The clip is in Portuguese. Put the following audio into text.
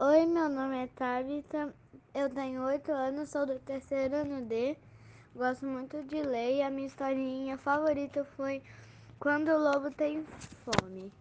Oi, meu nome é Tabitha, eu tenho 8 anos, sou do terceiro ano D, gosto muito de ler e a minha historinha favorita foi Quando o Lobo Tem Fome.